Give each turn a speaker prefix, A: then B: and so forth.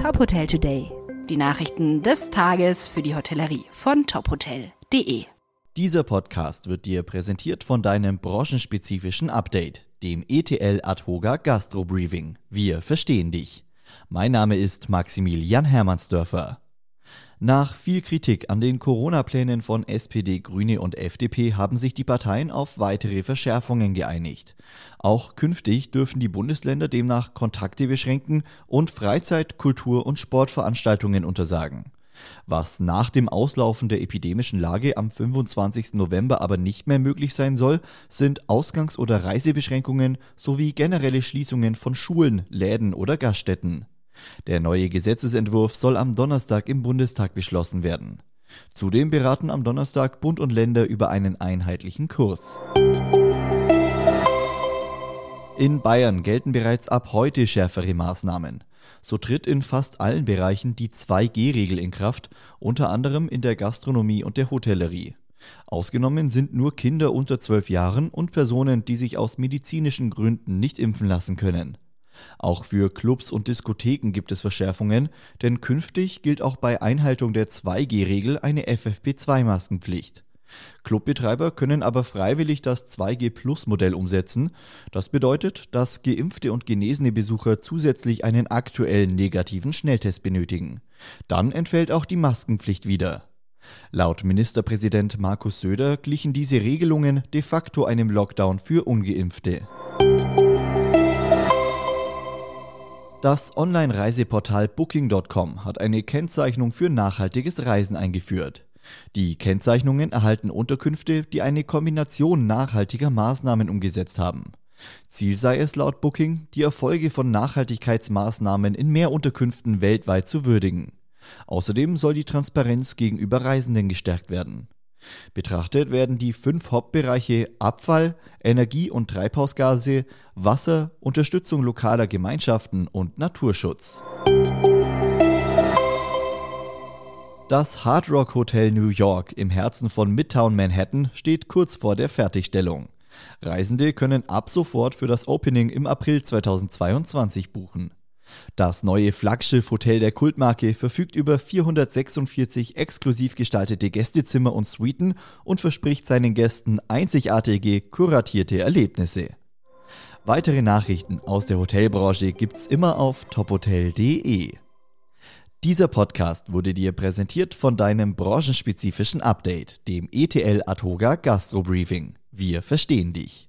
A: Top Hotel Today. Die Nachrichten des Tages für die Hotellerie von tophotel.de.
B: Dieser Podcast wird dir präsentiert von deinem branchenspezifischen Update, dem ETL Adhoga Gastro Briefing. Wir verstehen dich. Mein Name ist Maximilian Hermannsdörfer. Nach viel Kritik an den Corona-Plänen von SPD, Grüne und FDP haben sich die Parteien auf weitere Verschärfungen geeinigt. Auch künftig dürfen die Bundesländer demnach Kontakte beschränken und Freizeit-, Kultur- und Sportveranstaltungen untersagen. Was nach dem Auslaufen der epidemischen Lage am 25. November aber nicht mehr möglich sein soll, sind Ausgangs- oder Reisebeschränkungen sowie generelle Schließungen von Schulen, Läden oder Gaststätten. Der neue Gesetzesentwurf soll am Donnerstag im Bundestag beschlossen werden. Zudem beraten am Donnerstag Bund und Länder über einen einheitlichen Kurs. In Bayern gelten bereits ab heute schärfere Maßnahmen. So tritt in fast allen Bereichen die 2G-Regel in Kraft, unter anderem in der Gastronomie und der Hotellerie. Ausgenommen sind nur Kinder unter 12 Jahren und Personen, die sich aus medizinischen Gründen nicht impfen lassen können. Auch für Clubs und Diskotheken gibt es Verschärfungen, denn künftig gilt auch bei Einhaltung der 2G-Regel eine FFP2-Maskenpflicht. Clubbetreiber können aber freiwillig das 2G-Plus-Modell umsetzen. Das bedeutet, dass geimpfte und genesene Besucher zusätzlich einen aktuellen negativen Schnelltest benötigen. Dann entfällt auch die Maskenpflicht wieder. Laut Ministerpräsident Markus Söder glichen diese Regelungen de facto einem Lockdown für ungeimpfte. Das Online-Reiseportal Booking.com hat eine Kennzeichnung für nachhaltiges Reisen eingeführt. Die Kennzeichnungen erhalten Unterkünfte, die eine Kombination nachhaltiger Maßnahmen umgesetzt haben. Ziel sei es laut Booking, die Erfolge von Nachhaltigkeitsmaßnahmen in mehr Unterkünften weltweit zu würdigen. Außerdem soll die Transparenz gegenüber Reisenden gestärkt werden. Betrachtet werden die fünf Hauptbereiche Abfall, Energie- und Treibhausgase, Wasser, Unterstützung lokaler Gemeinschaften und Naturschutz. Das Hard Rock Hotel New York im Herzen von Midtown Manhattan steht kurz vor der Fertigstellung. Reisende können ab sofort für das Opening im April 2022 buchen. Das neue Flaggschiff-Hotel der Kultmarke verfügt über 446 exklusiv gestaltete Gästezimmer und Suiten und verspricht seinen Gästen einzigartige, kuratierte Erlebnisse. Weitere Nachrichten aus der Hotelbranche gibt's immer auf tophotel.de. Dieser Podcast wurde dir präsentiert von deinem branchenspezifischen Update, dem ETL Atoga Gastro Briefing. Wir verstehen dich.